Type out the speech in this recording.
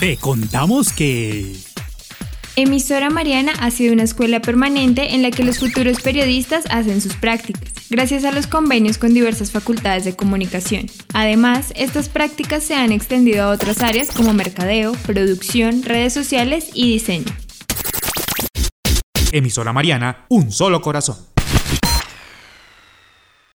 Te contamos que... Emisora Mariana ha sido una escuela permanente en la que los futuros periodistas hacen sus prácticas, gracias a los convenios con diversas facultades de comunicación. Además, estas prácticas se han extendido a otras áreas como mercadeo, producción, redes sociales y diseño. Emisora Mariana, un solo corazón.